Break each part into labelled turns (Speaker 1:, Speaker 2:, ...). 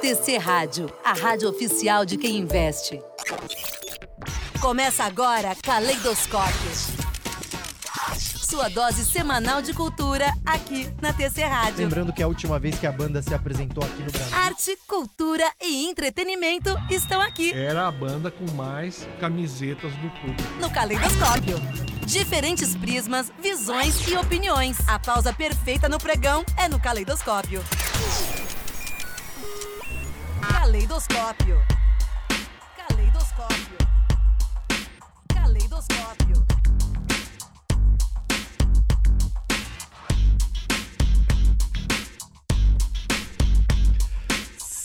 Speaker 1: TC Rádio, a rádio oficial de quem investe. Começa agora Caleidoscópio. Sua dose semanal de cultura aqui na TC Rádio.
Speaker 2: Lembrando que a última vez que a banda se apresentou aqui no Brasil.
Speaker 1: Arte, cultura e entretenimento estão aqui
Speaker 3: Era a banda com mais camisetas do público.
Speaker 1: no Caleidoscópio. Diferentes prismas, visões e opiniões. A pausa perfeita no pregão é no Caleidoscópio. Caleidoscópio. Caleidoscópio. Caleidoscópio.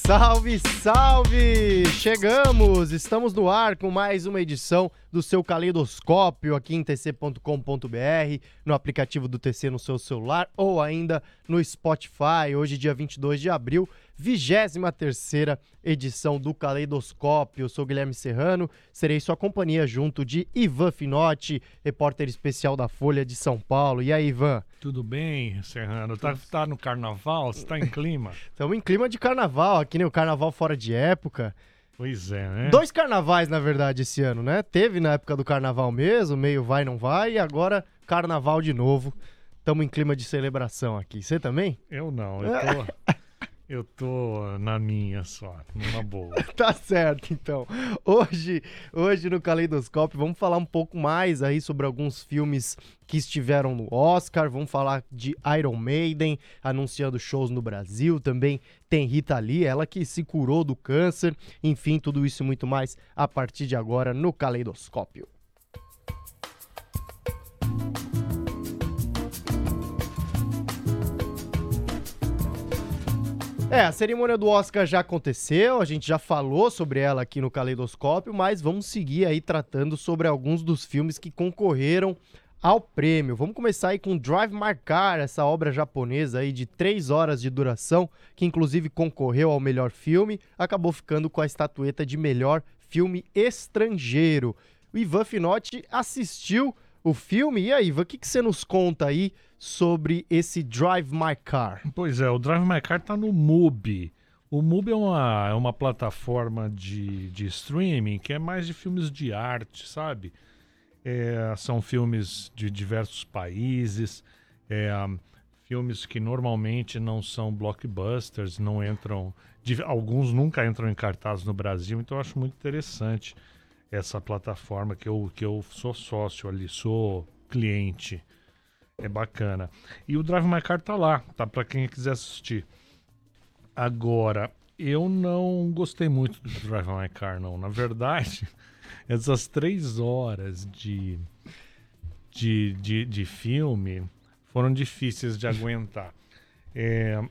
Speaker 2: Salve, salve! Chegamos! Estamos no ar com mais uma edição do seu Caleidoscópio aqui em tc.com.br, no aplicativo do TC no seu celular ou ainda no Spotify. Hoje, dia 22 de abril, 23ª edição do Caleidoscópio. Eu sou Guilherme Serrano, serei sua companhia junto de Ivan Finotti, repórter especial da Folha de São Paulo. E aí, Ivan?
Speaker 3: Tudo bem, Serrano? Tá, tá no carnaval? Você tá em clima?
Speaker 2: Estamos em clima de carnaval aqui, né? O carnaval fora de época.
Speaker 3: Pois é, né?
Speaker 2: Dois carnavais, na verdade, esse ano, né? Teve na época do carnaval mesmo, meio vai, não vai, e agora carnaval de novo. Estamos em clima de celebração aqui. Você também?
Speaker 3: Eu não, eu tô. Eu tô na minha só, numa boa.
Speaker 2: Tá certo, então. Hoje, hoje no Caleidoscópio, vamos falar um pouco mais aí sobre alguns filmes que estiveram no Oscar. Vamos falar de Iron Maiden, anunciando shows no Brasil. Também tem Rita Lee, ela que se curou do câncer. Enfim, tudo isso e muito mais a partir de agora no Caleidoscópio. É, a cerimônia do Oscar já aconteceu, a gente já falou sobre ela aqui no Caleidoscópio, mas vamos seguir aí tratando sobre alguns dos filmes que concorreram ao prêmio. Vamos começar aí com Drive My Car, essa obra japonesa aí de três horas de duração, que inclusive concorreu ao melhor filme, acabou ficando com a estatueta de melhor filme estrangeiro. O Ivan Finotti assistiu o filme, e aí, Ivan, o que, que você nos conta aí sobre esse Drive My Car?
Speaker 3: Pois é, o Drive My Car tá no MUBI. O MUBI é uma, é uma plataforma de, de streaming que é mais de filmes de arte, sabe? É, são filmes de diversos países, é, filmes que normalmente não são blockbusters, não entram. de- alguns nunca entram em cartaz no Brasil, então eu acho muito interessante essa plataforma que eu, que eu sou sócio ali, sou cliente. É bacana. E o Drive My Car tá lá, tá para quem quiser assistir. Agora, eu não gostei muito do Drive My Car, não. Na verdade, essas três horas de, de, de, de filme foram difíceis de aguentar. É,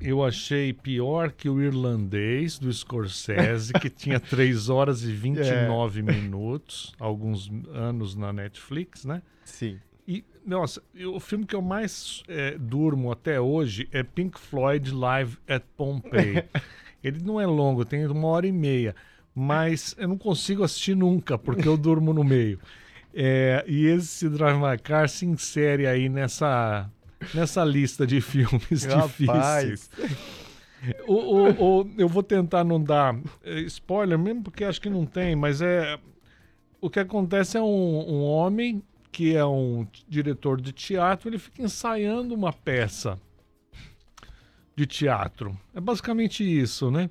Speaker 3: eu achei pior que o irlandês do Scorsese, que tinha 3 horas e 29 minutos, alguns anos na Netflix, né?
Speaker 2: Sim.
Speaker 3: Nossa, o filme que eu mais é, durmo até hoje é Pink Floyd Live at Pompeii. Ele não é longo, tem uma hora e meia, mas eu não consigo assistir nunca, porque eu durmo no meio. É, e esse Drive My Car se insere aí nessa, nessa lista de filmes
Speaker 2: Rapaz.
Speaker 3: difíceis. O, o- o- eu vou tentar não dar eh, spoiler mesmo, porque acho que não tem, mas é. O que acontece é um, um homem que é um diretor de teatro, ele fica ensaiando uma peça de teatro. É basicamente isso, né?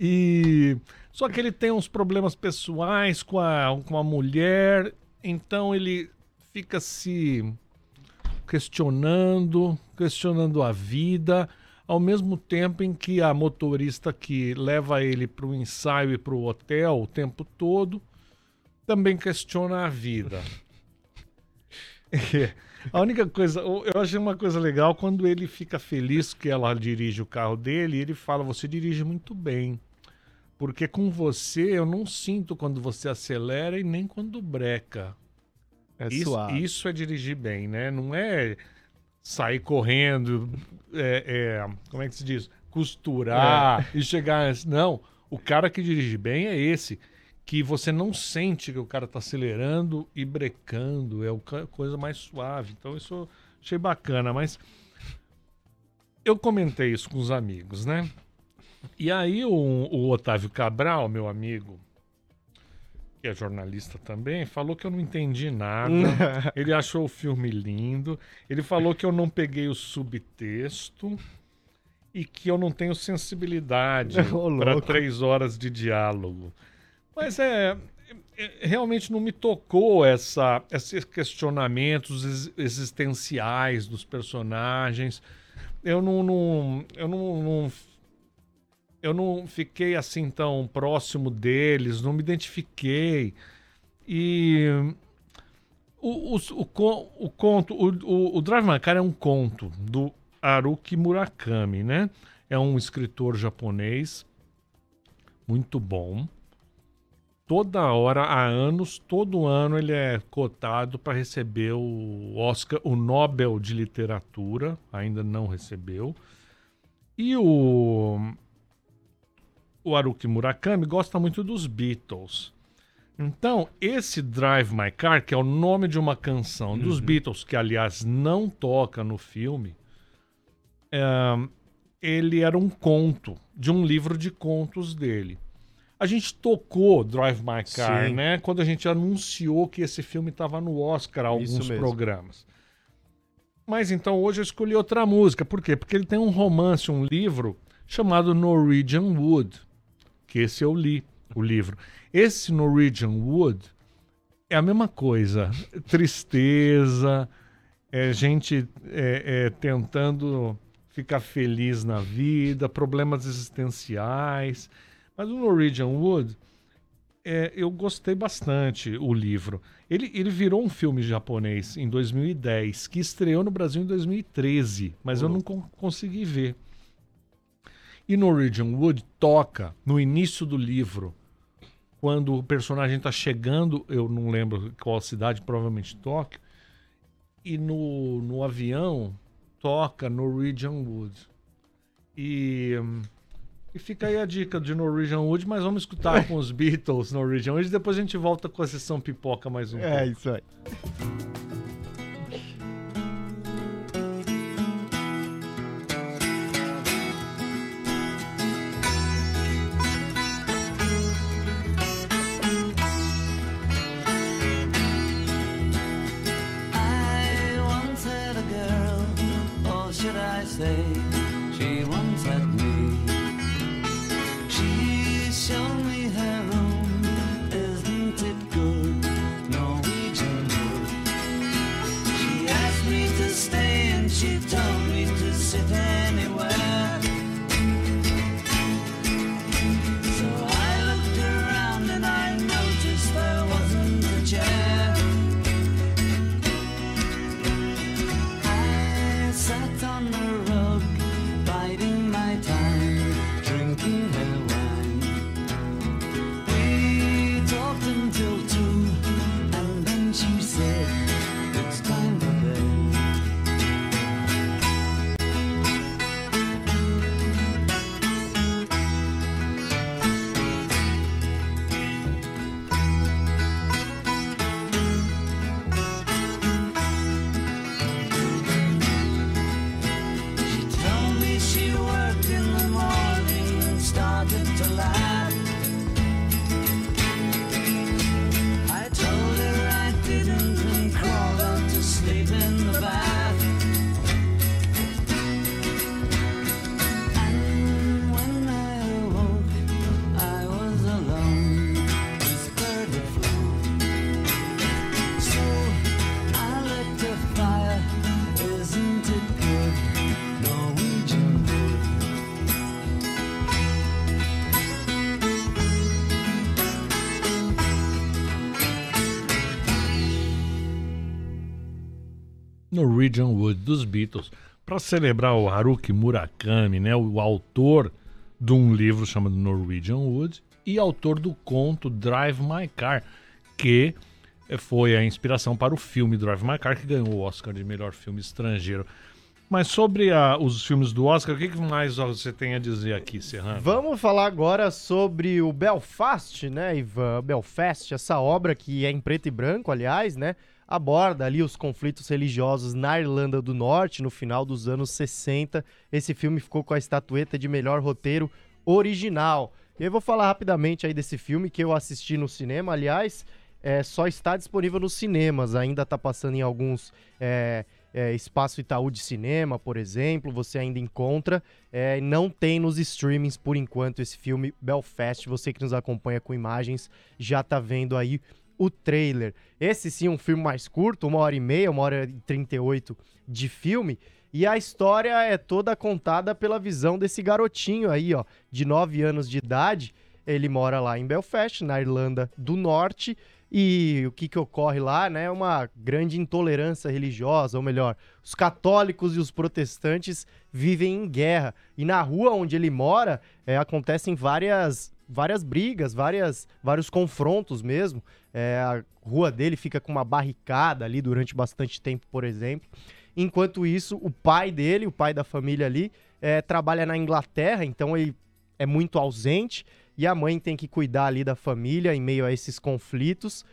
Speaker 3: E só que ele tem uns problemas pessoais com a, com a mulher, então ele fica se questionando, questionando a vida, ao mesmo tempo em que a motorista que leva ele para o ensaio e para o hotel o tempo todo também questiona a vida. É. A única coisa, eu achei uma coisa legal quando ele fica feliz que ela dirige o carro dele, e ele fala: Você dirige muito bem. Porque com você eu não sinto quando você acelera e nem quando breca.
Speaker 2: É
Speaker 3: Isso,
Speaker 2: suave.
Speaker 3: isso é dirigir bem, né? Não é sair correndo, é, é, como é que se diz? Costurar e chegar. antes. Não, o cara que dirige bem é esse. Que você não sente que o cara tá acelerando e brecando. É a coisa mais suave. Então, isso eu achei bacana. Mas eu comentei isso com os amigos, né? E aí o, o Otávio Cabral, meu amigo, que é jornalista também, falou que eu não entendi nada. ele achou o filme lindo. Ele falou que eu não peguei o subtexto e que eu não tenho sensibilidade para três horas de diálogo. Mas é, é, realmente não me tocou essa, esses questionamentos ex- existenciais dos personagens. Eu não, não- eu não, não- eu não fiquei assim tão próximo deles, não me identifiquei. E o, o, o, o conto, o, o, o Drive My Car é um conto do Haruki Murakami, né? É um escritor japonês muito bom. Toda hora, há anos, todo ano ele é cotado para receber o Oscar, o Nobel de Literatura, ainda não recebeu. E o o Haruki Murakami gosta muito dos Beatles. Então, esse Drive My Car, que é o nome de uma canção dos Beatles, que aliás não toca no filme, é, ele era um conto de um livro de contos dele. A gente tocou Drive My Car,
Speaker 4: Sim.
Speaker 3: né? Quando a gente anunciou que esse filme estava no Oscar, alguns programas. Mas então hoje eu escolhi outra música. Por quê? Porque ele tem um romance, um livro chamado Norwegian Wood, que esse eu li, o livro. Esse Norwegian Wood é a mesma coisa. Tristeza, é gente é, é, tentando ficar feliz na vida, problemas existenciais. Mas o Norwegian Wood, é, eu gostei bastante o livro. Ele, ele virou um filme japonês em 2010, que estreou no Brasil em 2013, mas eu não con- consegui ver. E Norwegian Wood toca no início do livro, quando o personagem está chegando, eu não lembro qual cidade, provavelmente Tóquio, e no, no avião toca Norwegian Wood. E, hum, e fica aí a dica de Norwegian Wood, mas vamos escutar com os Beatles Norwegian Wood e depois a gente volta com a sessão pipoca mais um
Speaker 4: É
Speaker 3: pouco.
Speaker 4: isso aí.
Speaker 5: Norwegian Wood
Speaker 3: dos Beatles para celebrar o Haruki Murakami, né, o autor de um livro chamado Norwegian Wood e autor do conto Drive My Car, que foi a inspiração para o filme Drive My Car que ganhou o Oscar de melhor filme estrangeiro. Mas sobre a- os filmes do Oscar, o que, que mais você tem a dizer aqui, Serrano?
Speaker 4: Vamos falar agora sobre o Belfast, né, Ivan? Belfast, essa obra que é em preto e branco, aliás, né? Aborda ali os conflitos religiosos na Irlanda do Norte no final dos anos 60. Esse filme ficou com a estatueta de melhor roteiro
Speaker 2: original. E eu vou falar rapidamente aí desse filme que eu assisti no cinema, aliás, é, só está disponível nos cinemas, ainda está passando em alguns é, é, Espaço Itaú de Cinema, por exemplo, você ainda encontra. É, não tem nos streamings por enquanto esse filme Belfast. Você que nos acompanha com imagens já tá vendo aí o trailer. Esse sim, um filme mais curto, uma hora e meia, uma hora e trinta e oito de filme. E a história é toda contada pela visão desse garotinho aí, ó, de 9 anos de idade. Ele mora lá em Belfast, na Irlanda do Norte, e o que, que ocorre lá, né? Uma grande intolerância religiosa, ou melhor, os católicos e os protestantes vivem em guerra. E na rua onde ele mora, é, acontecem várias, várias brigas, várias, vários confrontos mesmo. É, a rua dele fica com uma barricada ali durante bastante tempo, por exemplo. Enquanto isso, o pai dele, o pai da família ali, é, trabalha na Inglaterra, então ele é muito ausente e a mãe tem que cuidar ali da família em meio a esses conflitos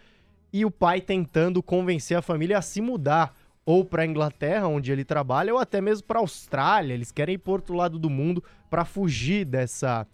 Speaker 2: e o pai tentando convencer a família a se mudar ou para a Inglaterra, onde ele trabalha, ou até mesmo para a Austrália. Eles querem ir para outro lado do mundo para fugir dessa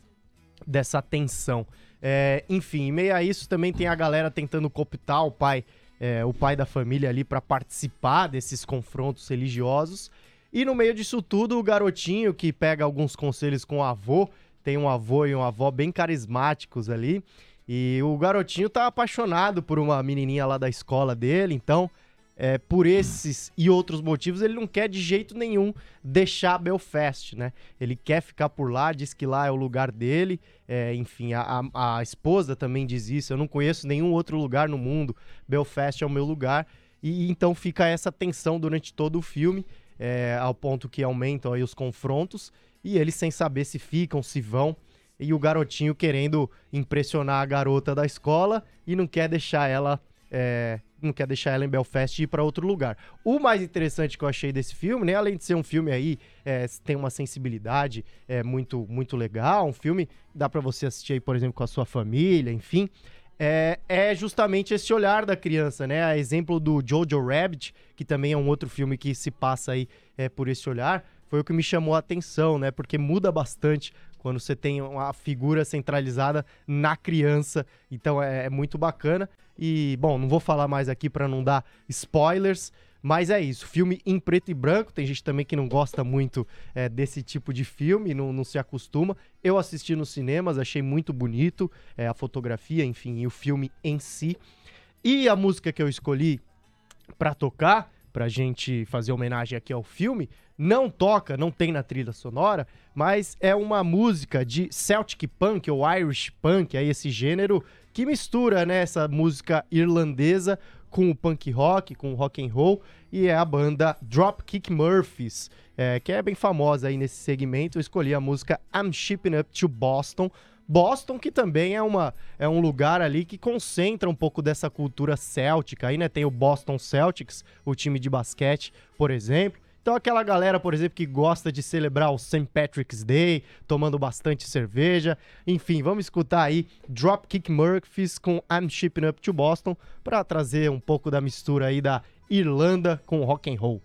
Speaker 2: dessa tensão. É, enfim, em meio a isso também tem a galera tentando cooptar o pai, é, o pai da família ali para participar desses confrontos religiosos. E no meio disso tudo, o garotinho que pega alguns conselhos com o avô tem um avô e uma avó bem carismáticos ali. E o garotinho tá apaixonado por uma menininha lá da escola dele, então, é, por esses e outros motivos, ele não quer de jeito nenhum deixar Belfast, né? Ele quer ficar por lá, diz que lá é o lugar dele, é, enfim, a, a, esposa também diz isso. Eu não conheço nenhum outro lugar no mundo, Belfast é o meu lugar. E então fica essa tensão durante todo o filme, é, ao ponto que aumentam aí os confrontos e eles sem saber se ficam, se vão. E o garotinho querendo impressionar a garota da escola e não quer deixar ela. É, não quer deixar ela em Belfast ir para outro lugar. O mais interessante que eu achei desse filme, né, além de ser um filme aí, é, tem uma sensibilidade é, muito muito legal, um filme dá para você assistir aí, por exemplo, com a sua família, enfim, é, é, justamente esse olhar da criança, né? A exemplo do Jojo Rabbit, que também é um outro filme que se passa aí é, por esse olhar foi o que me chamou a atenção, né? Porque muda bastante quando você tem uma figura centralizada na criança. Então é, é muito bacana. E, bom, não vou falar mais aqui para não dar spoilers. Mas é isso, filme em preto e branco. Tem gente também que não gosta muito é, desse tipo de filme, não, não, se acostuma. Eu assisti nos cinemas, achei muito bonito é, a fotografia, enfim, e o filme em si. E a música que eu escolhi para tocar, pra gente fazer homenagem aqui ao filme, não toca, não tem na trilha sonora, mas é uma música de Celtic Punk ou Irish Punk, aí esse gênero que mistura né, essa música irlandesa com o punk rock, com o rock and roll, e é a banda Dropkick Murphys, é, que é bem famosa aí nesse segmento. Eu escolhi a música I'm Shipping Up to Boston. Boston, que também é, uma, é um lugar ali que concentra um pouco dessa cultura céltica. Aí, né, tem o Boston Celtics, o time de basquete, por exemplo. Então, aquela galera, por exemplo, que gosta de celebrar o St. Patrick's Day, tomando bastante cerveja. Enfim, vamos escutar aí Dropkick Murphys com I'm Shipping Up to Boston para trazer um pouco da mistura aí da Irlanda com rock and roll.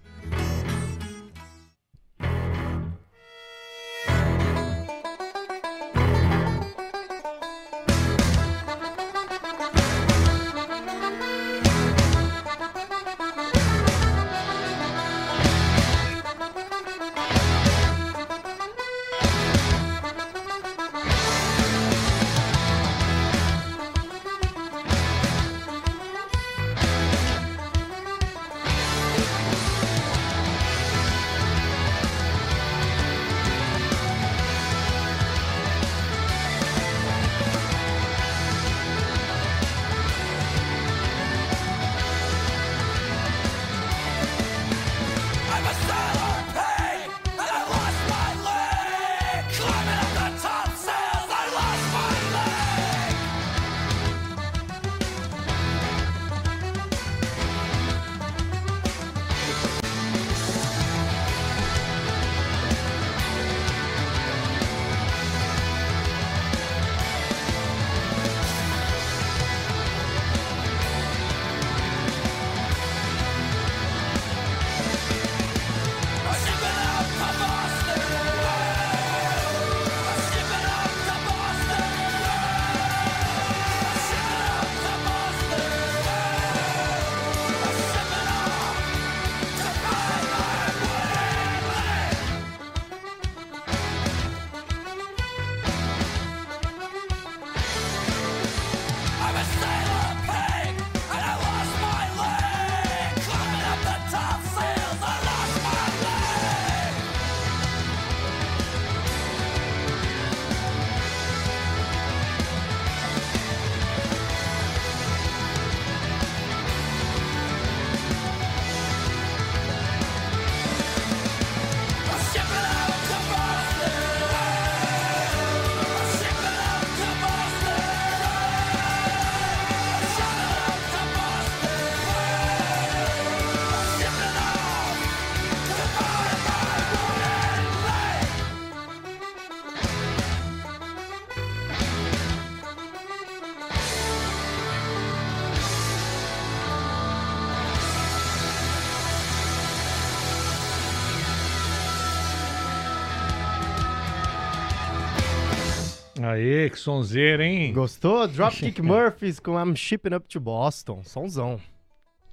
Speaker 3: Aê, que sonzeira, hein?
Speaker 2: Gostou? Dropkick Murphys com I'm Shipping Up to Boston. Sonzão.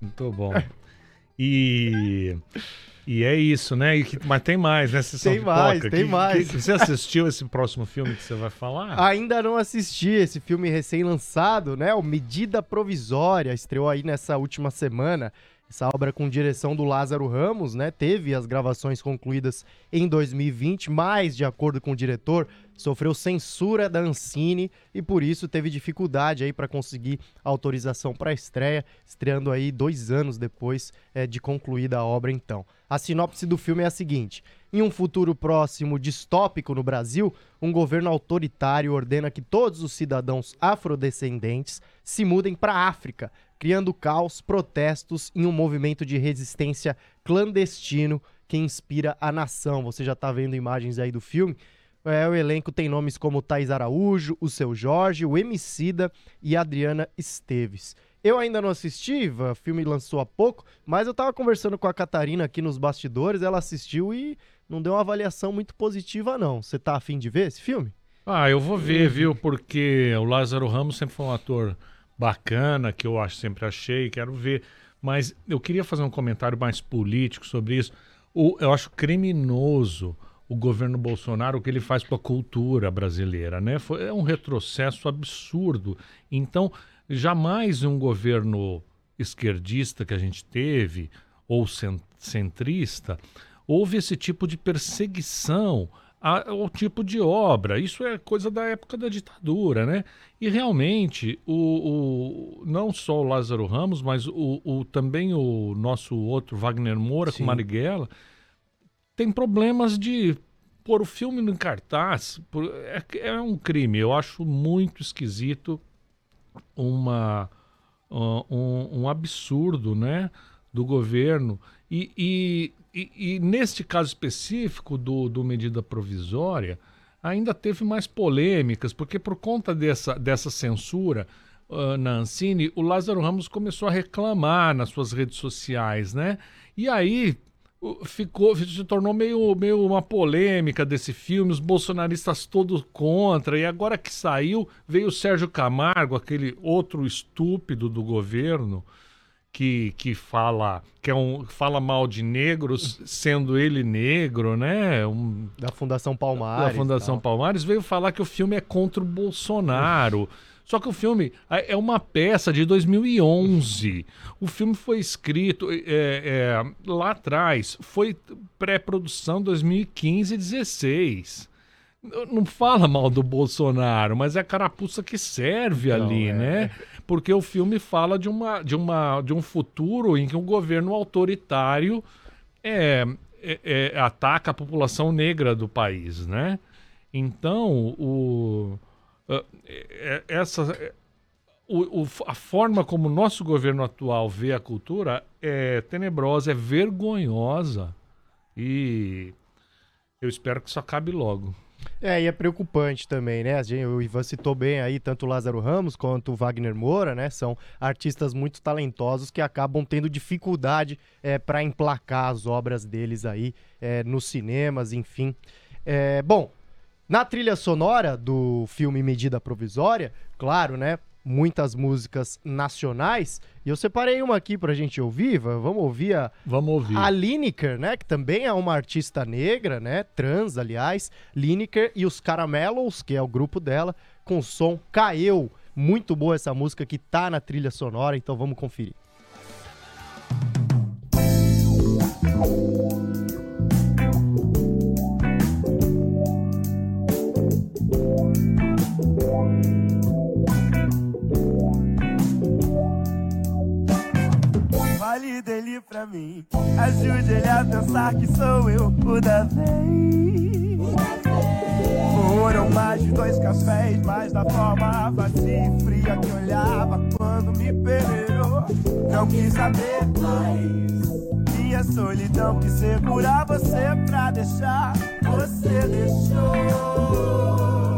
Speaker 3: Muito bom. E. E é isso, né? E mas tem mais, né? Sessão
Speaker 2: Tem mais, tem
Speaker 3: Que-
Speaker 2: mais.
Speaker 3: que- você assistiu esse próximo filme que você vai falar?
Speaker 2: Ainda não assisti esse filme recém-lançado, né? O Medida Provisória, estreou aí nessa última semana. Essa obra com direção do Lázaro Ramos, né? Teve as gravações concluídas em 2020, mas, de acordo com o diretor, sofreu censura da Ancine e por isso teve dificuldade aí para conseguir autorização para estreia, estreando aí dois anos depois eh, de concluída a obra. Então, a sinopse do filme é a seguinte: em um futuro próximo distópico no Brasil, um governo autoritário ordena que todos os cidadãos afrodescendentes se mudem para a África, criando caos, protestos e um movimento de resistência clandestino que inspira a nação. Você já está vendo imagens aí do filme. É, o elenco tem nomes como Thais Araújo, o Seu Jorge, o Emicida e Adriana Esteves. Eu ainda não assisti, o filme lançou há pouco, mas eu tava conversando com a Catarina aqui nos bastidores, ela assistiu e não deu uma avaliação muito positiva não. Você tá afim de ver esse filme?
Speaker 3: Ah, eu vou ver, viu? Porque o Lázaro Ramos sempre foi um ator bacana, que eu acho, sempre achei, quero ver. Mas eu queria fazer um comentário mais político sobre isso. O- eu acho criminoso o governo Bolsonaro o que ele faz com a cultura brasileira, né? Foi, é um retrocesso absurdo. Então, jamais um governo esquerdista que a gente teve, ou cen- centrista, houve esse tipo de perseguição ao tipo de obra. Isso é coisa da época da ditadura, né? E realmente, o, o- não só o Lázaro Ramos, mas o, o- também o nosso outro Wagner Moura
Speaker 2: Sim.
Speaker 3: com Marighella, tem problemas de pôr o filme no cartaz. por- é, é um crime. Eu acho muito esquisito uma, uh, um, um absurdo, né? Do governo. E, e, e, e neste caso específico do, do medida provisória, ainda teve mais polêmicas, porque por conta dessa, dessa censura ah, na Ancine, o Lázaro Ramos começou a reclamar nas suas redes sociais, né? E aí ficou, se tornou meio, meio uma polêmica desse filme, os bolsonaristas todos contra, e agora que saiu, veio o Sérgio Camargo, aquele outro estúpido do governo, que, que fala que é um, fala mal de negros, sendo ele negro, né? Um,
Speaker 2: Da Fundação Palmares.
Speaker 3: da Fundação. Palmares, veio falar que o filme é contra o Bolsonaro. Só que o filme é é uma peça de 2011. O filme foi escrito é, é, lá atrás, foi pré-produção 2015 e 16. N- Não fala mal do Bolsonaro, mas é a carapuça que serve
Speaker 2: Então,
Speaker 3: ali,
Speaker 2: é.
Speaker 3: né? Porque o filme fala de, uma, de, uma, de um futuro em que um governo autoritário é, é- é, ataca a população negra do país, né? Então, o, é- é- essa, é- o- o- a forma como o nosso governo atual vê a cultura é tenebrosa, é vergonhosa. E eu espero que isso acabe logo.
Speaker 2: É, e é preocupante também, né? O Ivan citou bem aí tanto o Lázaro Ramos quanto o Wagner Moura, né? São artistas muito talentosos que acabam tendo dificuldade para emplacar as obras deles aí é, nos cinemas, enfim. É, bom, na trilha sonora do filme Medida Provisória, claro, né? Muitas músicas nacionais. E eu separei uma aqui pra gente ouvir. Vamos ouvir a,
Speaker 3: Vamos ouvir.
Speaker 2: a Lineker, né? Que também é uma artista negra, né? Trans, aliás. Lineker e os Caramelos, que é o grupo dela, com som Caeu. Muito boa essa música que tá na trilha sonora, então vamos conferir.
Speaker 6: Fale pra mim, ajude ele a pensar que sou eu o da vez. Foram mais de dois cafés, mas da forma vazia e fria que olhava quando me peneirou. Não quis saber mais. Minha solidão quis segurar você pra deixar. Você deixou.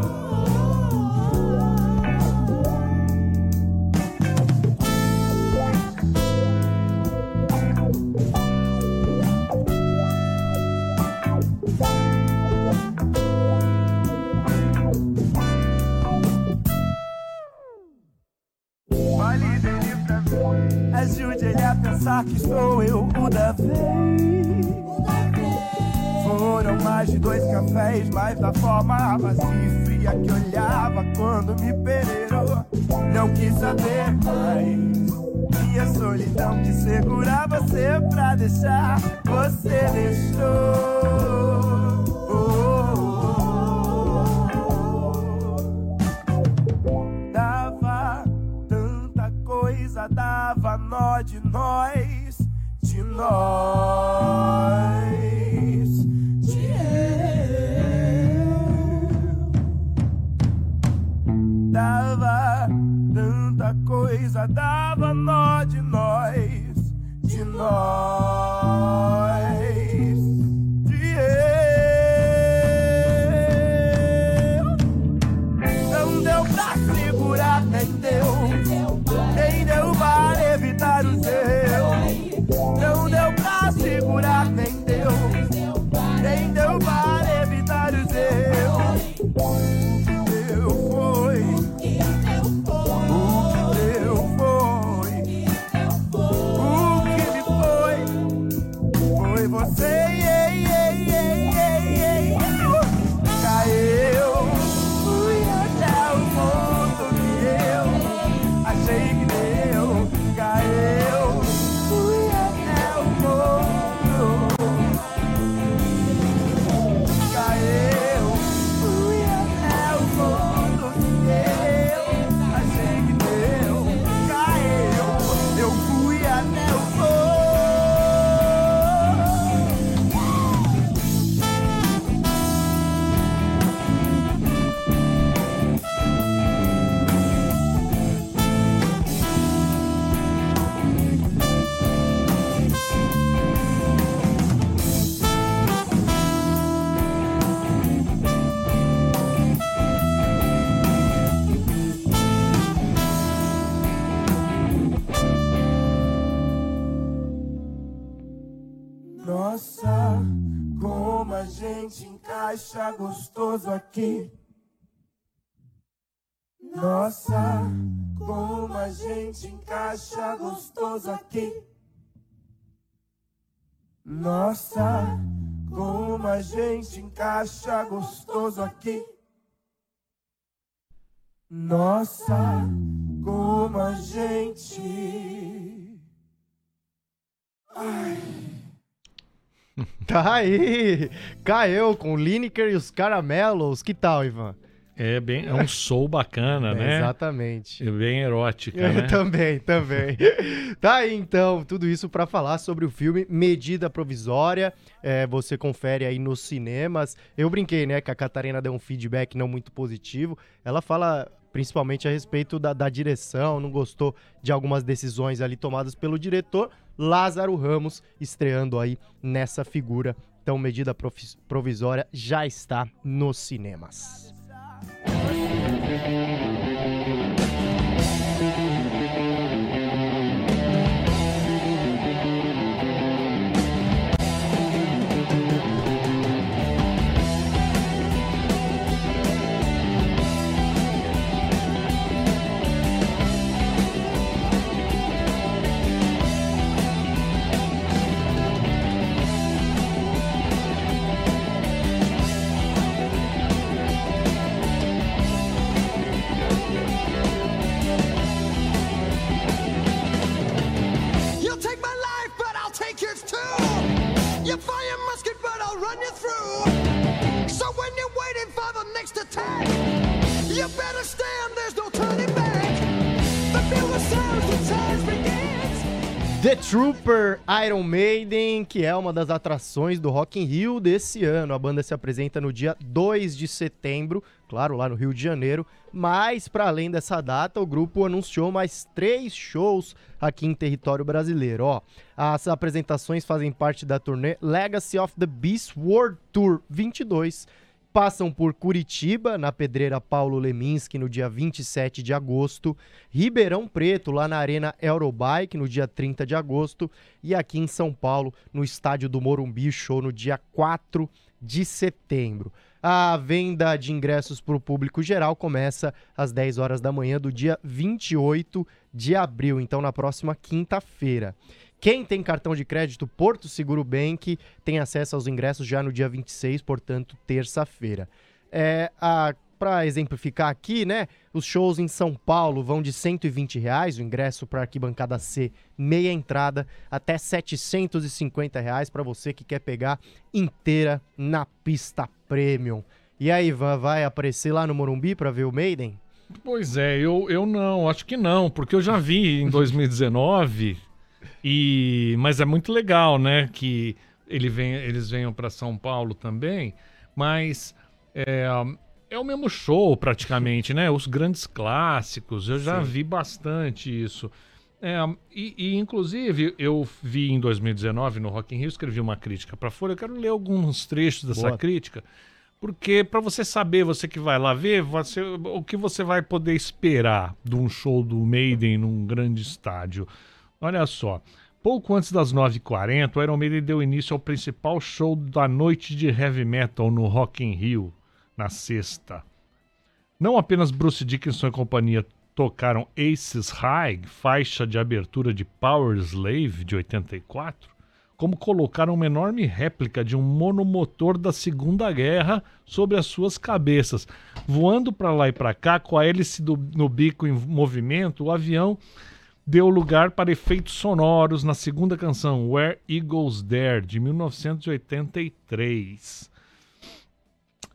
Speaker 6: Pensar que sou eu o da. Foram mais de dois cafés, mas da forma vazia e fria que olhava quando me peneirou. Não quis saber mais. Minha solidão que segura você pra deixar, você deixou. Coisa, dava nó de nós, de nós. Aqui. Nossa, como a gente encaixa gostoso aqui. Nossa, como a gente encaixa gostoso aqui. Nossa, como a gente. Ai.
Speaker 2: Tá aí! Caiu com o Lineker e os Caramelos. Que tal, Ivan?
Speaker 3: É bem, é um soul bacana, né?
Speaker 2: Exatamente.
Speaker 3: É bem erótica,
Speaker 2: É,
Speaker 3: né?
Speaker 2: também, também. tá aí então, tudo isso pra falar sobre o filme Medida Provisória. É, você confere aí nos cinemas. Eu brinquei, né, que a Catarina deu um feedback não muito positivo. Ela fala principalmente a respeito da, da direção, não gostou de algumas decisões ali tomadas pelo diretor. Lázaro Ramos estreando aí nessa figura. Então, Medida Provisória já está nos cinemas.
Speaker 7: You'll
Speaker 2: Trooper Iron Maiden, que é uma das atrações do Rock in Rio desse ano. A banda se apresenta no dia 2 de setembro, claro, lá no Rio de Janeiro. Mas, para além dessa data, o grupo anunciou mais três shows aqui em território brasileiro. Ó, as apresentações fazem parte da turnê Legacy of the Beast World Tour 22, passam por Curitiba, na pedreira Paulo Leminski, no dia 27 de agosto, Ribeirão Preto, lá na Arena Eurobike, no dia 30 de agosto, e aqui em São Paulo, no estádio do Morumbi, show no dia 4 de setembro. A venda de ingressos para o público geral começa às 10 horas da manhã do dia 28 de abril, então na próxima quinta-feira. Quem tem cartão de crédito Porto Seguro Bank tem acesso aos ingressos já no dia 26, portanto, terça-feira. É, para exemplificar aqui, né? Os shows em São Paulo vão de 120 reais, o ingresso para arquibancada C, meia entrada, até 750 reais para você que quer pegar inteira na pista premium. E aí, vai aparecer lá no Morumbi para ver o Maiden?
Speaker 3: Pois é, eu, eu não, acho que não, porque eu já vi em 2019 e mas é muito legal, né, que ele vem, eles venham para São Paulo também, mas é, é o mesmo show praticamente, né? Os grandes clássicos, eu já
Speaker 2: Sim.
Speaker 3: vi bastante isso. É, e, e, inclusive eu vi em 2019 no Rock in Rio, escrevi uma crítica para Folha. Eu quero ler alguns trechos dessa
Speaker 2: Boa.
Speaker 3: crítica, porque para você saber, você que vai lá ver, você, o que você vai poder esperar de um show do Maiden num grande estádio. Olha só. Pouco antes das 9h40, o Iron Maiden deu início ao principal show da noite de heavy metal no Rock in Rio, na sexta. Não apenas Bruce Dickinson e companhia tocaram Aces High, faixa de abertura de Power Slave de 84, como colocaram uma enorme réplica de um monomotor da Segunda Guerra sobre as suas cabeças. Voando para lá e para cá, com a hélice do- no bico em movimento, o avião deu lugar para efeitos sonoros na segunda canção, Where Eagles Dare, de 1983.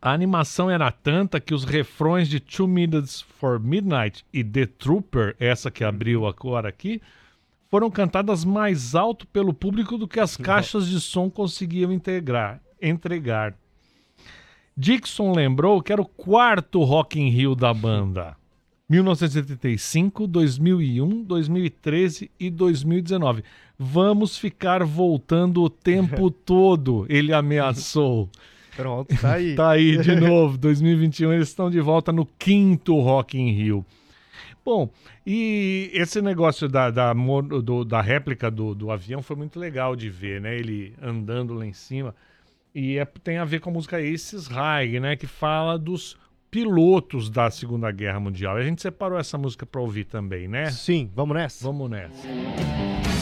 Speaker 3: A animação era tanta que os refrões de Two Minutes for Midnight e The Trooper, essa que abriu agora aqui, foram cantadas mais alto pelo público do que as caixas de som conseguiam integrar, entregar. Dixon lembrou que era o quarto Rock in Rio da banda. 1975, 2001, 2013 e 2019. Vamos ficar voltando o tempo todo, ele ameaçou.
Speaker 2: Pronto, tá aí.
Speaker 3: Tá aí de novo, 2021 eles estão de volta no quinto Rock in Rio. Bom, e esse negócio da, da, do- da réplica do, do avião foi muito legal de ver, né? Ele andando lá em cima. E é- tem a ver com a música Aces High, né? Que fala dos pilotos da Segunda Guerra Mundial. A gente separou essa música para ouvir também, né?
Speaker 2: Sim, vamos nessa?
Speaker 3: Vamos nessa.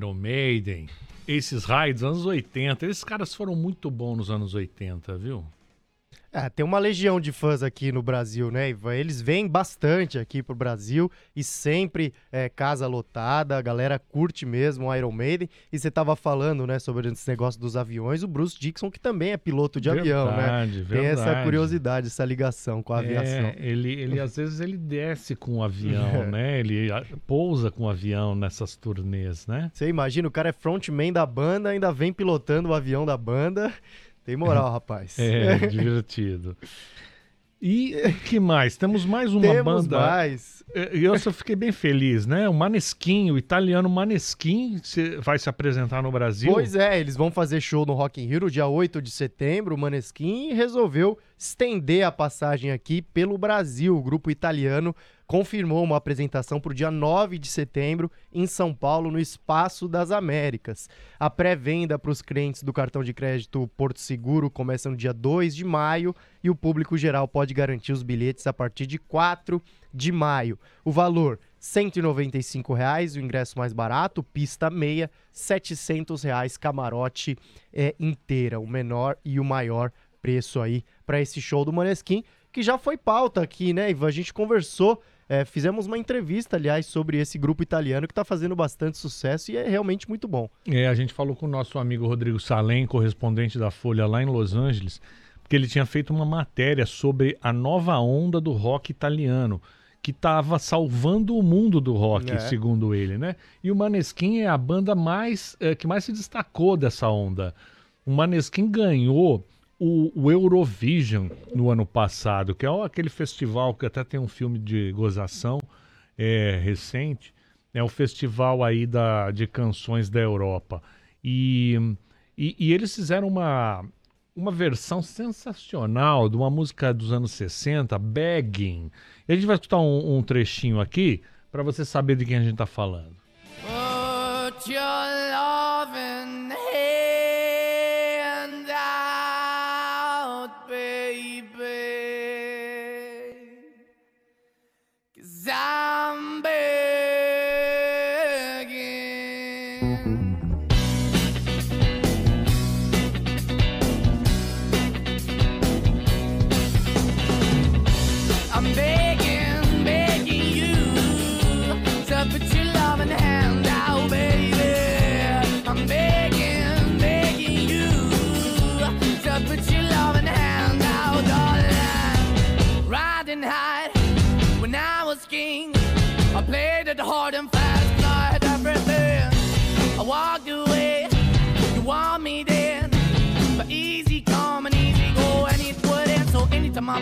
Speaker 3: Iron Maiden, esses raids, anos 80. Esses caras foram muito bons nos anos 80, viu?
Speaker 2: É, tem uma legião de fãs aqui no Brasil, né, Ivan? Eles vêm bastante aqui pro Brasil e sempre é casa lotada, a galera curte mesmo o Iron Maiden. E você tava falando, né, sobre esse negócio dos aviões, o Bruce Dixon, que também é piloto de avião, né?
Speaker 3: Verdade,
Speaker 2: Tem essa
Speaker 3: verdade.
Speaker 2: curiosidade, essa ligação com a aviação.
Speaker 3: É, ele, ele às vezes ele desce com o avião, né? Ele ah, pousa com o avião nessas turnês, né?
Speaker 2: Você imagina, o cara é frontman da banda, ainda vem pilotando o avião da banda. Tem moral, rapaz.
Speaker 3: É, divertido. E o que mais? Temos mais uma
Speaker 2: Temos
Speaker 3: banda.
Speaker 2: mais.
Speaker 3: É, eu só fiquei bem feliz, né? O Maneskin, o italiano Maneskin, vai se apresentar no Brasil.
Speaker 2: Pois é, eles vão fazer show no Rock in Rio dia 8 de setembro, o Maneskin resolveu estender a passagem aqui pelo Brasil. O grupo italiano confirmou uma apresentação para o dia 9 de setembro em São Paulo, no Espaço das Américas. A pré-venda para os clientes do cartão de crédito Porto Seguro começa no dia 2 de maio e o público geral pode garantir os bilhetes a partir de 4 de maio. O valor 195 reais, o ingresso mais barato, pista meia, 700 reais, camarote é, inteira, o menor e o maior preço aí para esse show do Maneskin, que já foi pauta aqui, né, Ivan? A gente conversou, é, fizemos uma entrevista, aliás, sobre esse grupo italiano que está fazendo bastante sucesso e é realmente muito bom.
Speaker 3: É, a gente falou com o nosso amigo Rodrigo Salem, correspondente da Folha lá em Los Angeles, porque ele tinha feito uma matéria sobre a nova onda do rock italiano, que estava salvando o mundo do rock,
Speaker 2: É.
Speaker 3: segundo ele, né? E o Maneskin é a banda mais eh, que mais se destacou dessa onda. O Maneskin ganhou o, o Eurovision no ano passado, que é aquele festival que até tem um filme de gozação é, recente. É o festival aí da, de canções da Europa. E, e, e eles fizeram uma, uma versão sensacional de uma música dos anos 60, Begging. E a gente vai escutar um, um trechinho aqui para você saber de quem a gente está falando.
Speaker 8: Put your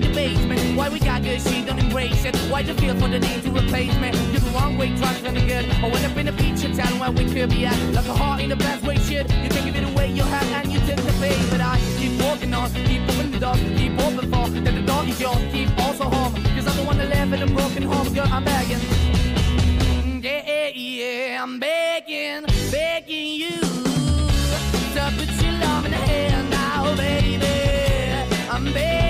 Speaker 8: bottom, why basement, why we got good, she don't embrace it. Why the feel for the need to replace me? You're the wrong way, trying to good. I went up in a feature town where we could be at. Like a heart in the best way, shit. You can give it away, you have, and you tend to pay. But I keep walking on, keep moving the dog, keep open for that the dog is yours, keep also home. Cause I'm the one that live in a broken home, girl, I'm begging. Yeah, yeah, yeah, I'm begging, begging you to put your love in the hand now, baby. I'm begging,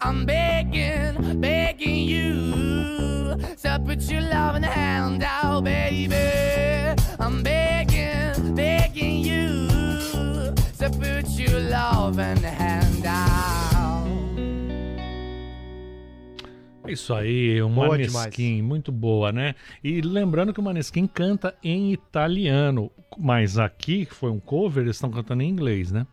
Speaker 8: I'm begging, begging you to put your loving hand out, baby. I'm begging, begging you to put your loving hand out.
Speaker 3: Isso aí, o
Speaker 2: Boa
Speaker 3: Maneskin, muito boa, né? E lembrando que o Maneskin canta em italiano, mas aqui, que foi um cover, eles estão cantando em inglês, né?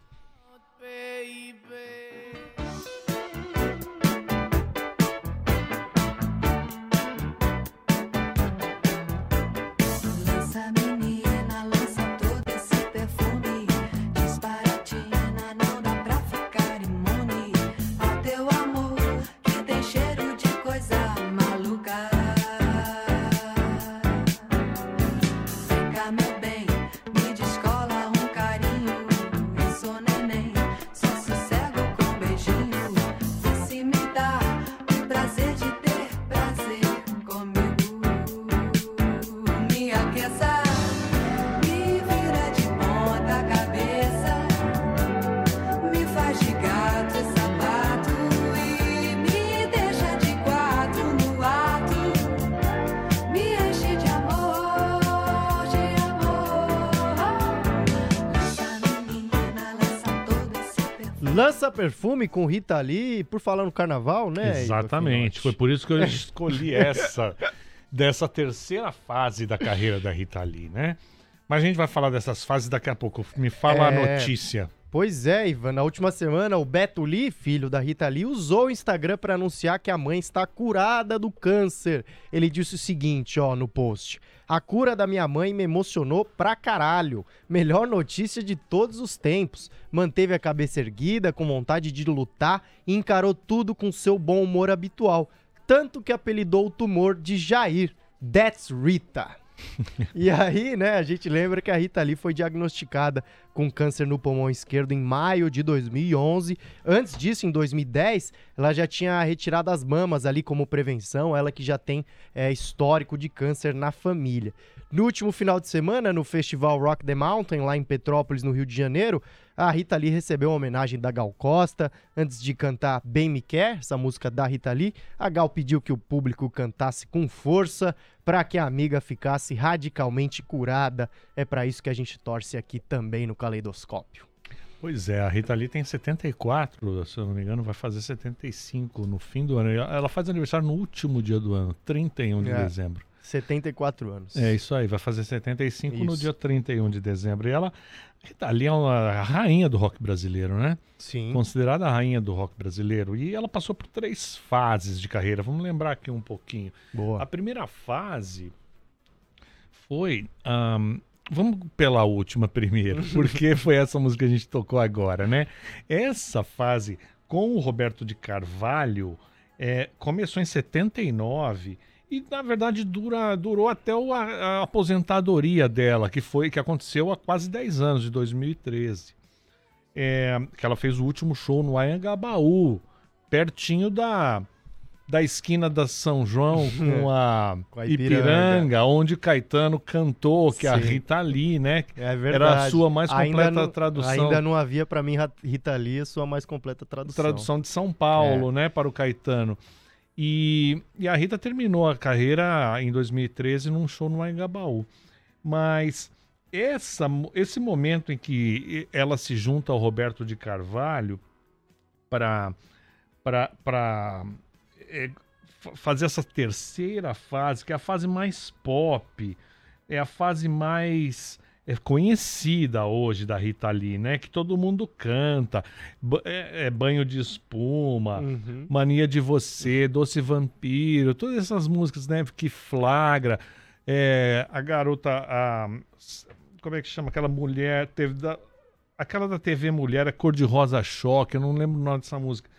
Speaker 9: Lança perfume com
Speaker 2: Rita Lee, por falar no carnaval, né?
Speaker 3: Exatamente. Foi por isso que eu escolhi essa, dessa terceira fase da carreira da Rita Lee, né? Mas a gente vai falar dessas fases daqui a pouco. Me fala a
Speaker 2: É.
Speaker 3: notícia.
Speaker 2: Pois é, Ivan. Na última semana, o Beto Lee, filho da Rita Lee, usou o Instagram para anunciar que a mãe está curada do câncer. Ele disse o seguinte, ó, no post: A cura da minha mãe me emocionou pra caralho. Melhor notícia de todos os tempos. Manteve a cabeça erguida, com vontade de lutar e encarou tudo com seu bom humor habitual. Tanto que apelidou o tumor de Jair. That's Rita. E aí, né, a gente lembra que a Rita Lee foi diagnosticada com câncer no pulmão esquerdo em maio de 2011. Antes disso, em 2010, ela já tinha retirado as mamas ali como prevenção, ela que já tem é, histórico de câncer na família. No último final de semana, no festival Rock the Mountain, lá em Petrópolis, no Rio de Janeiro, a Rita Lee recebeu uma homenagem da Gal Costa. Antes de cantar Bem Me Quer, essa música da Rita Lee, a Gal pediu que o público cantasse com força para que a amiga ficasse radicalmente curada. É para isso que a gente torce aqui também no Caleidoscópio.
Speaker 3: Pois é, a Rita Lee tem 74, se eu não me engano, vai fazer 75 no fim do ano. Ela faz aniversário no último dia do ano, 31 de
Speaker 2: É.
Speaker 3: dezembro.
Speaker 2: 74 anos.
Speaker 3: É isso aí, vai fazer 75 no
Speaker 2: Isso.
Speaker 3: dia 31 de dezembro. E ela, Rita Lee é uma a rainha do rock brasileiro, né?
Speaker 2: Sim.
Speaker 3: Considerada a rainha do rock brasileiro. E ela passou por três fases de carreira. Vamos lembrar aqui um pouquinho. A
Speaker 2: Boa.
Speaker 3: primeira fase foi. ahn, vamos pela última primeiro, porque foi essa música que a gente tocou agora, né? Essa fase com o Roberto de Carvalho é, começou em 79 e, na verdade, dura, durou até o- a, a aposentadoria dela, que foi que aconteceu há quase 10 anos, de 2013. É, que ela fez o último show no Anhangabaú, pertinho da, da esquina da São João com a,
Speaker 2: Com a
Speaker 3: Ipiranga.
Speaker 2: Ipiranga.
Speaker 3: onde Caetano cantou, que é a
Speaker 2: Sim.
Speaker 3: Rita Lee, né?
Speaker 2: É verdade.
Speaker 3: Era a sua mais
Speaker 2: Ainda
Speaker 3: completa
Speaker 2: não-
Speaker 3: tradução.
Speaker 2: Ainda não havia para mim Rita Lee a sua mais completa tradução.
Speaker 3: tradução de São Paulo,
Speaker 2: É.
Speaker 3: né, para o Caetano. E, e a Rita terminou a carreira em 2013 num show no Anhangabaú. Mas essa, esse momento em que ela se junta ao Roberto de Carvalho para para fazer essa terceira fase, que é a fase mais pop, é a fase mais é, conhecida hoje da Rita Lee, né? Que todo mundo canta. É- é banho de espuma,
Speaker 2: Uhum.
Speaker 3: Mania de Você, Doce Vampiro, todas essas músicas, né? Que flagra. É, a garota, a, como é que chama? Aquela mulher, teve da, aquela da TV Mulher, a Cor de Rosa Choque, eu não lembro o nome dessa música.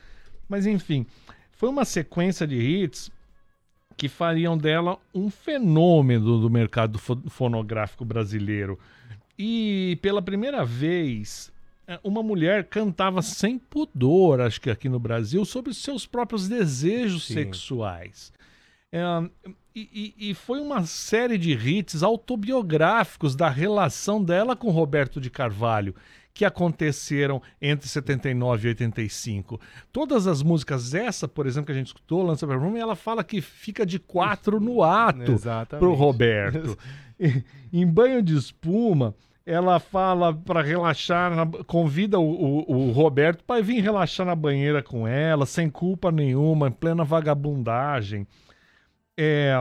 Speaker 3: Mas enfim, foi uma sequência de hits que fariam dela um fenômeno do mercado fo- fonográfico brasileiro. E pela primeira vez, eh, uma mulher cantava sem pudor, acho que aqui no Brasil, sobre os seus próprios desejos
Speaker 2: Sim.
Speaker 3: sexuais. É, e, e- e foi uma série de hits autobiográficos da relação dela com Roberto de Carvalho, que aconteceram entre 79 e 85. Todas as músicas, essa, por exemplo, que a gente escutou, Lança Perfume, ela fala que fica de quatro no ato
Speaker 2: Exatamente.
Speaker 3: pro Roberto. Em banho de espuma, ela fala para relaxar, na- convida o, o- o Roberto para vir relaxar na banheira com ela, sem culpa nenhuma, em plena vagabundagem. É,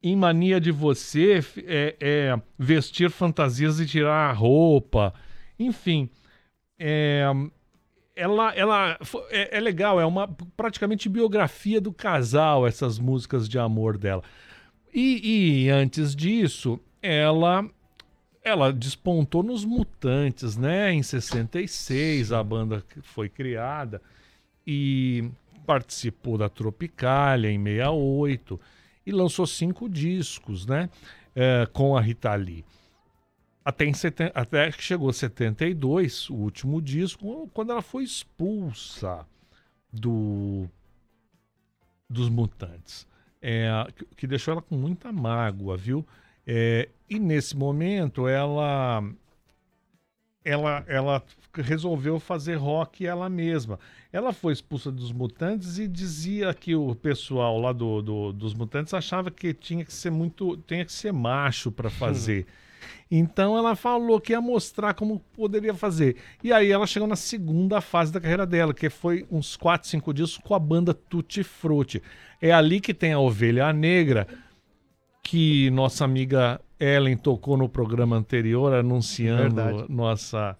Speaker 3: em mania de você é, é, vestir fantasias e tirar a roupa. Enfim, é, ela, ela é, é legal, é uma praticamente biografia do casal, essas músicas de amor dela. E, e antes disso, ela ela despontou nos Mutantes, né? Em 66 a banda foi criada e participou da Tropicália em 68 e lançou cinco discos, né? É, com a Rita Lee. Até, em seten- até que chegou 72, o último disco, quando ela foi expulsa do dos Mutantes. É, que, que deixou ela com muita mágoa, viu? É, e nesse momento ela ela ela resolveu fazer rock ela mesma. Ela foi expulsa dos Mutantes e dizia que o pessoal lá do, do- dos Mutantes achava que tinha que ser muito tinha que ser macho para fazer. Então ela falou que ia mostrar como poderia fazer. E aí ela chegou na segunda fase da carreira dela, que foi uns 4, 5 dias com a banda Tutti Frutti. É ali que tem a Ovelha Negra, que nossa amiga Ellen tocou no programa anterior, anunciando
Speaker 2: Verdade.
Speaker 3: nossa,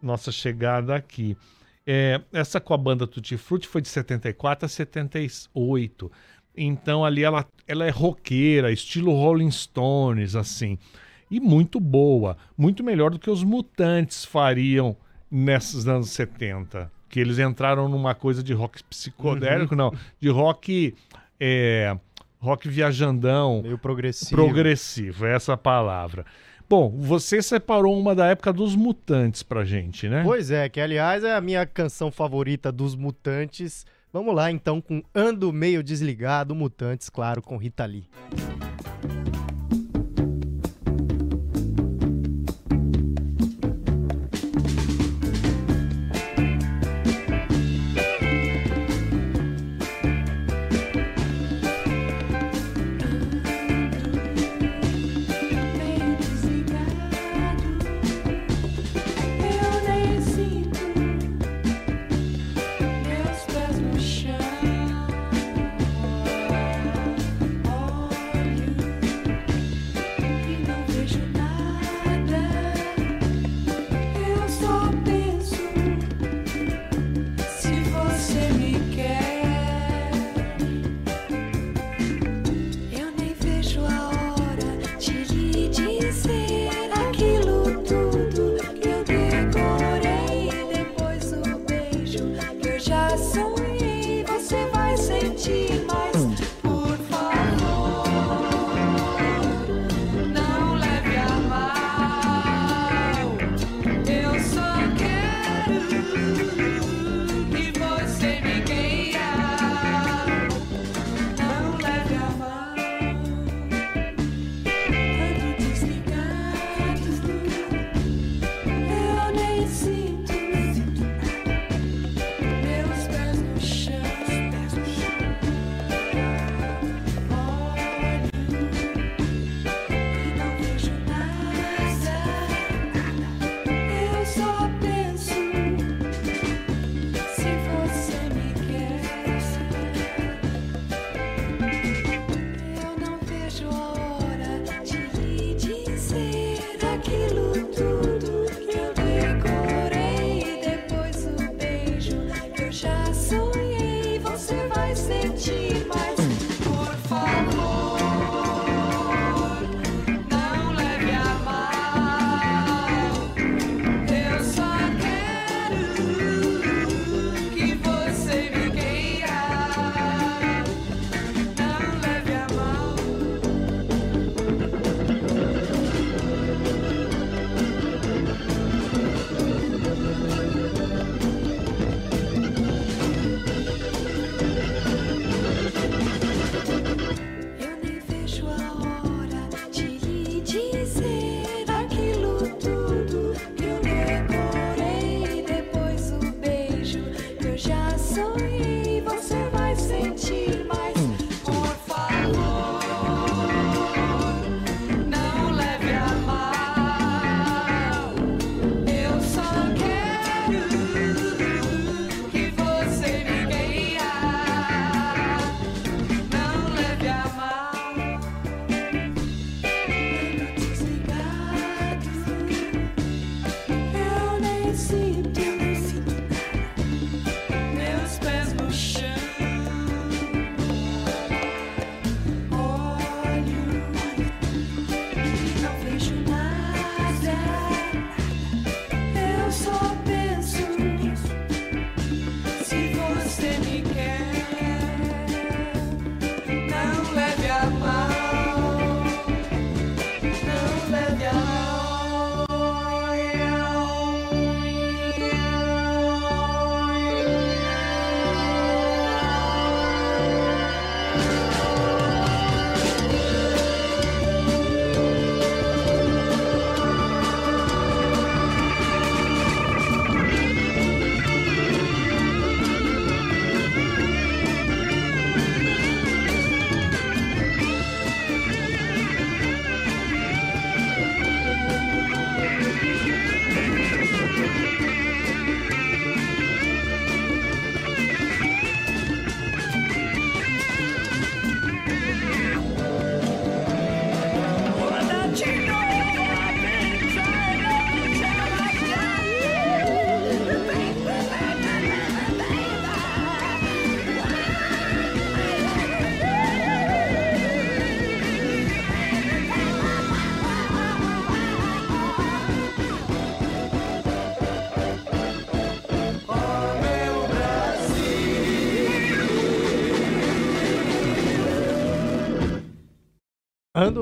Speaker 3: nossa chegada aqui. É, essa com a banda Tutti Frutti foi de 74 a 78. Então ali ela, ela é roqueira, estilo Rolling Stones, assim. E muito boa. Muito melhor do que os Mutantes fariam nesses anos 70. Que eles entraram numa coisa de rock psicodélico, não. De rock. é, rock viajandão,
Speaker 2: Meio progressivo.
Speaker 3: progressivo, é essa palavra. Bom, você separou uma da época dos Mutantes pra gente, né?
Speaker 2: Pois é, que aliás é a minha canção favorita dos Mutantes. Vamos lá então com Ando Meio Desligado, Mutantes, claro, com Rita Lee.
Speaker 9: Meio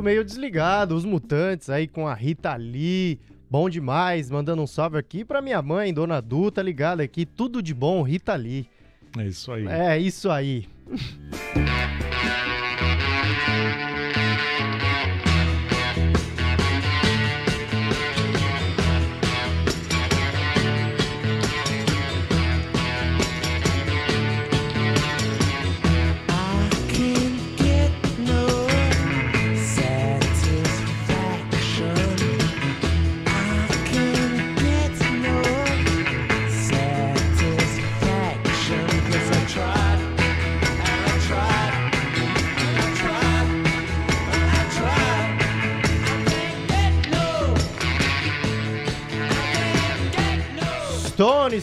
Speaker 9: Ando
Speaker 2: meio desligado, os mutantes aí com a Rita Lee. Bom demais, mandando um salve aqui pra minha mãe, Dona Du, tá ligada aqui. Tudo de bom, Rita Lee.
Speaker 3: É isso aí.
Speaker 2: É isso aí.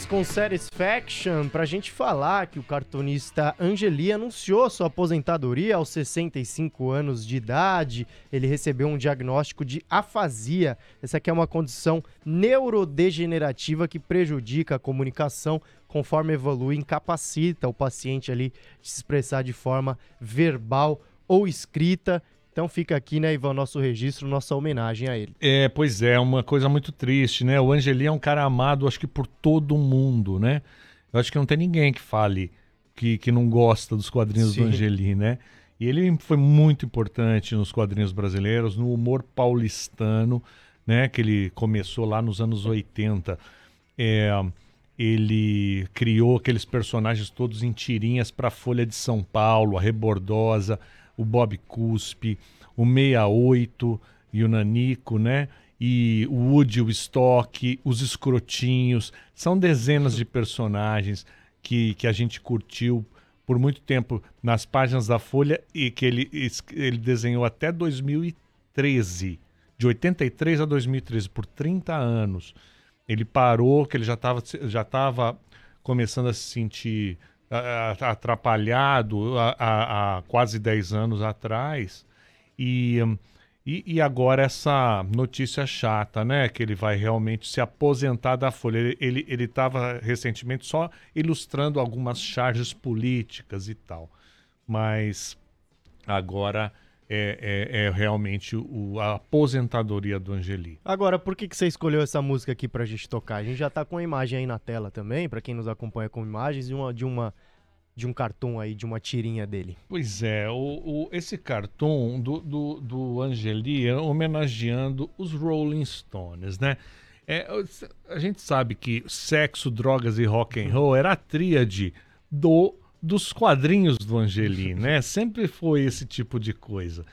Speaker 2: com Satisfaction, pra gente falar que o cartunista Angeli anunciou sua aposentadoria aos 65 anos de idade. Ele recebeu um diagnóstico de afasia. Essa aqui é uma condição neurodegenerativa que prejudica a comunicação conforme evolui, incapacita o paciente ali de se expressar de forma verbal ou escrita. Então fica aqui, né, Ivan, nosso registro, nossa homenagem a ele.
Speaker 3: É, pois é, uma coisa muito triste, né? O Angeli é um cara amado, acho que por todo mundo, né? Eu acho que não tem ninguém que fale que, que não gosta dos quadrinhos
Speaker 2: Sim.
Speaker 3: do Angeli, né? E ele foi muito importante nos quadrinhos brasileiros, no humor paulistano, né? Que ele começou lá nos anos 80. É, ele criou aqueles personagens todos em tirinhas para a Folha de São Paulo, a Rebordosa, o Bob Cuspe, o 68 e o Nanico, né? E o Woody, o Stock, os Escrotinhos. São dezenas de personagens que, que a gente curtiu por muito tempo nas páginas da Folha e que ele, ele desenhou até 2013. De 83 a 2013, por 30 anos. Ele parou, que ele já estava já tava começando a se sentir atrapalhado há- há quase 10 anos atrás. E, e, e agora essa notícia chata, né? Que ele vai realmente se aposentar da Folha. Ele ele estava recentemente só ilustrando algumas charges políticas e tal. Mas agora é, é- é realmente o, a aposentadoria do Angeli.
Speaker 2: Agora, por que, que você escolheu essa música aqui pra gente tocar? A gente já tá com a imagem aí na tela também, pra quem nos acompanha com imagens, de uma, de uma de um cartoon aí, de uma tirinha dele.
Speaker 3: Pois é, o, o- esse cartoon do, do, do Angeli é homenageando os Rolling Stones, né? É, a gente sabe que sexo, drogas e rock and roll era a tríade do, dos quadrinhos do Angeli, né? Sempre foi esse tipo de coisa.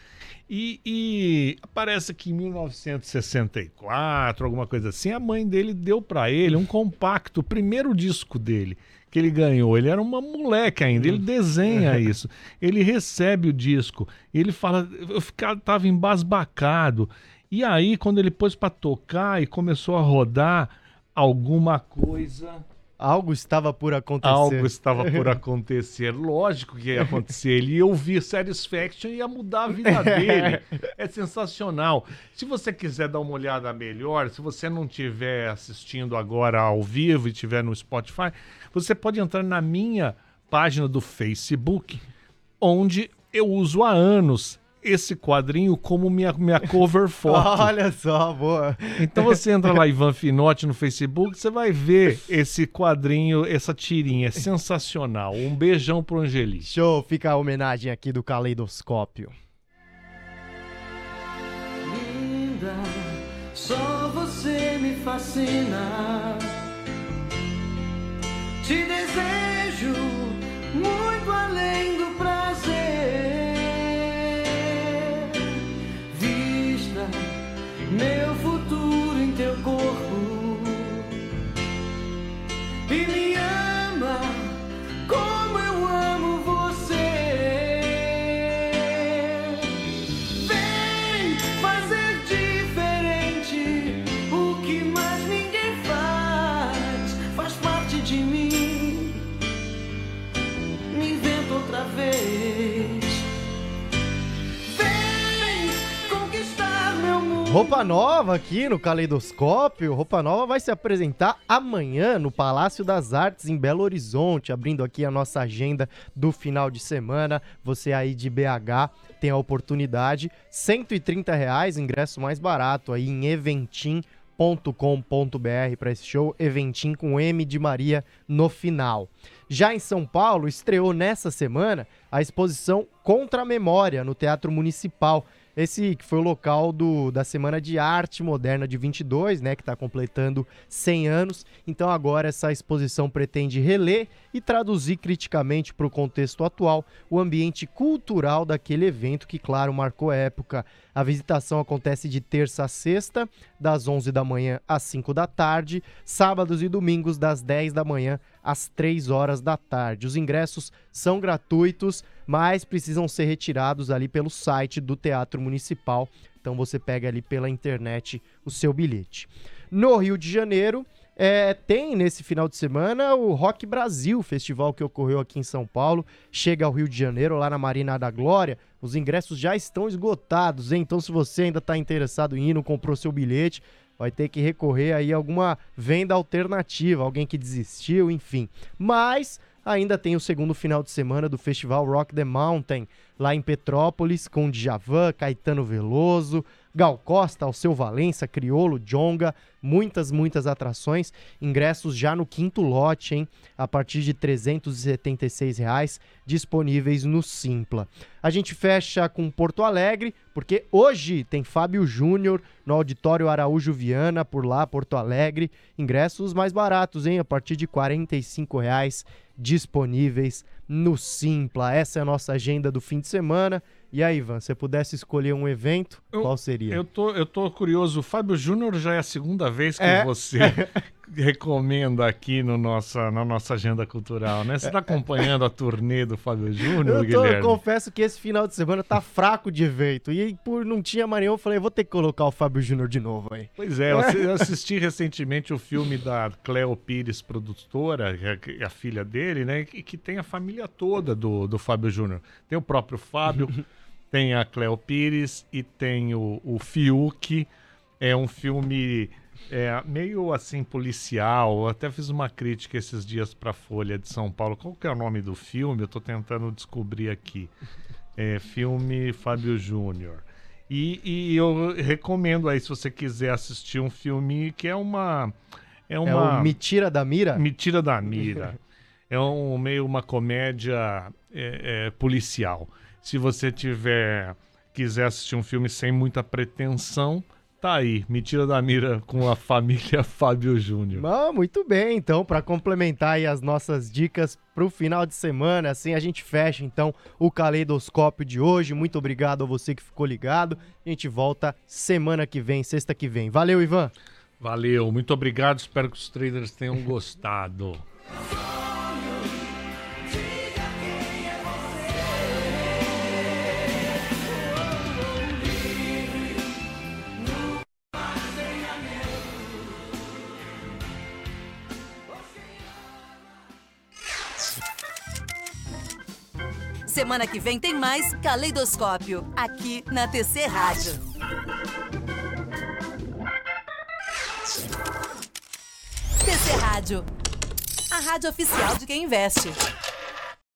Speaker 3: E, e parece que em 1964, alguma coisa assim, a mãe dele deu pra ele um compacto, o primeiro disco dele que ele ganhou. Ele era uma moleque ainda, ele desenha isso. Ele recebe o disco, ele fala, eu ficava, tava embasbacado. E aí, quando ele pôs pra tocar e começou a rodar, alguma coisa
Speaker 2: Algo estava por acontecer.
Speaker 3: algo estava por acontecer. Lógico que ia acontecer. Ele ia ouvir Satisfaction e ia mudar a vida dele. É sensacional. Se você quiser dar uma olhada melhor, se você não estiver assistindo agora ao vivo e estiver no Spotify, você pode entrar na minha página do Facebook, onde eu uso há anos esse quadrinho como minha, minha cover foto.
Speaker 2: Olha só, boa.
Speaker 3: Então você entra lá, Ivan Finotti, no Facebook, você vai ver esse quadrinho, essa tirinha. É sensacional. Um beijão pro Angeli.
Speaker 2: Show, fica a homenagem aqui do Caleidoscópio.
Speaker 4: linda, só você me fascina. Te desejo muito além do
Speaker 2: Roupa Nova aqui no Caleidoscópio. Roupa Nova vai se apresentar amanhã no Palácio das Artes em Belo Horizonte, abrindo aqui a nossa agenda do final de semana. Você aí de BH tem a oportunidade. 130 reais, ingresso mais barato aí em eventim.com.br para esse show. Eventim com M de Maria no final. Já em São Paulo, estreou nessa semana a exposição Contra a Memória no Teatro Municipal. Esse que foi o local do, da Semana de Arte Moderna de 22, né, que está completando 100 anos. Então agora essa exposição pretende reler e traduzir criticamente para o contexto atual o ambiente cultural daquele evento que, claro, marcou época. A visitação acontece de terça a sexta, das 11 da manhã às 5 da tarde, sábados e domingos das 10 da manhã às 3 horas da tarde. Os ingressos são gratuitos, mas precisam ser retirados ali pelo site do Teatro Municipal. Então você pega ali pela internet o seu bilhete. No Rio de Janeiro, é, tem nesse final de semana o Rock Brasil, festival que ocorreu aqui em São Paulo. Chega ao Rio de Janeiro, lá na Marina da Glória. Os ingressos já estão esgotados, hein? Então, se você ainda está interessado em ir, não comprou seu bilhete, vai ter que recorrer aí a alguma venda alternativa, alguém que desistiu, enfim. Mas ainda tem o segundo final de semana do festival Rock the Mountain, lá em Petrópolis, com Djavan, Caetano Veloso, Gal Costa, Alceu Valença, Criolo, Jonga, muitas, muitas atrações. Ingressos já no quinto lote, hein? A partir de 376 reais, disponíveis no Simpla. A gente fecha com Porto Alegre, porque hoje tem Fábio Júnior no Auditório Araújo Viana, por lá, Porto Alegre. Ingressos mais baratos, hein? A partir de 45 reais disponíveis no Simpla. Essa é a nossa agenda do fim de semana. E aí, Ivan, se você pudesse escolher um evento,
Speaker 3: Eu-
Speaker 2: qual seria?
Speaker 3: Eu tô, eu tô curioso. O Fábio Júnior já é a segunda vez que
Speaker 2: É.
Speaker 3: você recomenda aqui no nossa, na nossa agenda cultural, né? Você tá acompanhando a turnê do Fábio Júnior,
Speaker 2: Eu, eu confesso que esse final de semana tá fraco de evento. E por não tinha mais nenhum, eu falei, vou ter que colocar o Fábio Júnior de novo aí.
Speaker 3: Pois é, eu assi- eu assisti recentemente o filme da Cleo Pires, produtora, é- é a filha dele, né? Que, que tem a família toda do, do Fábio Júnior. Tem o próprio Fábio, tem a Cleo Pires e tem o, o Fiuk. É um filme é, meio assim policial. Eu até fiz uma crítica esses dias para Folha de São Paulo. Qual que é o nome do filme? Eu tô tentando descobrir aqui. É, filme Fábio Júnior. E, e eu recomendo aí, se você quiser assistir um filme que é uma. É
Speaker 2: É
Speaker 3: uma.
Speaker 2: Me Tira da Mira?
Speaker 3: Me tira da mira. É um meio uma comédia é, é, policial. Se você tiver quiser assistir um filme sem muita pretensão, tá aí. Me tira da mira com a família Fábio Júnior.
Speaker 2: Ah, muito bem, então, para complementar aí as nossas dicas pro final de semana, assim a gente fecha então o caleidoscópio de hoje. Muito obrigado a você que ficou ligado. A gente volta semana que vem, sexta que vem. Valeu, Ivan.
Speaker 3: Valeu, muito obrigado. Espero que os traders tenham gostado.
Speaker 1: Semana que vem tem mais Caleidoscópio, aqui na TC Rádio. TC Rádio, a rádio oficial de quem investe.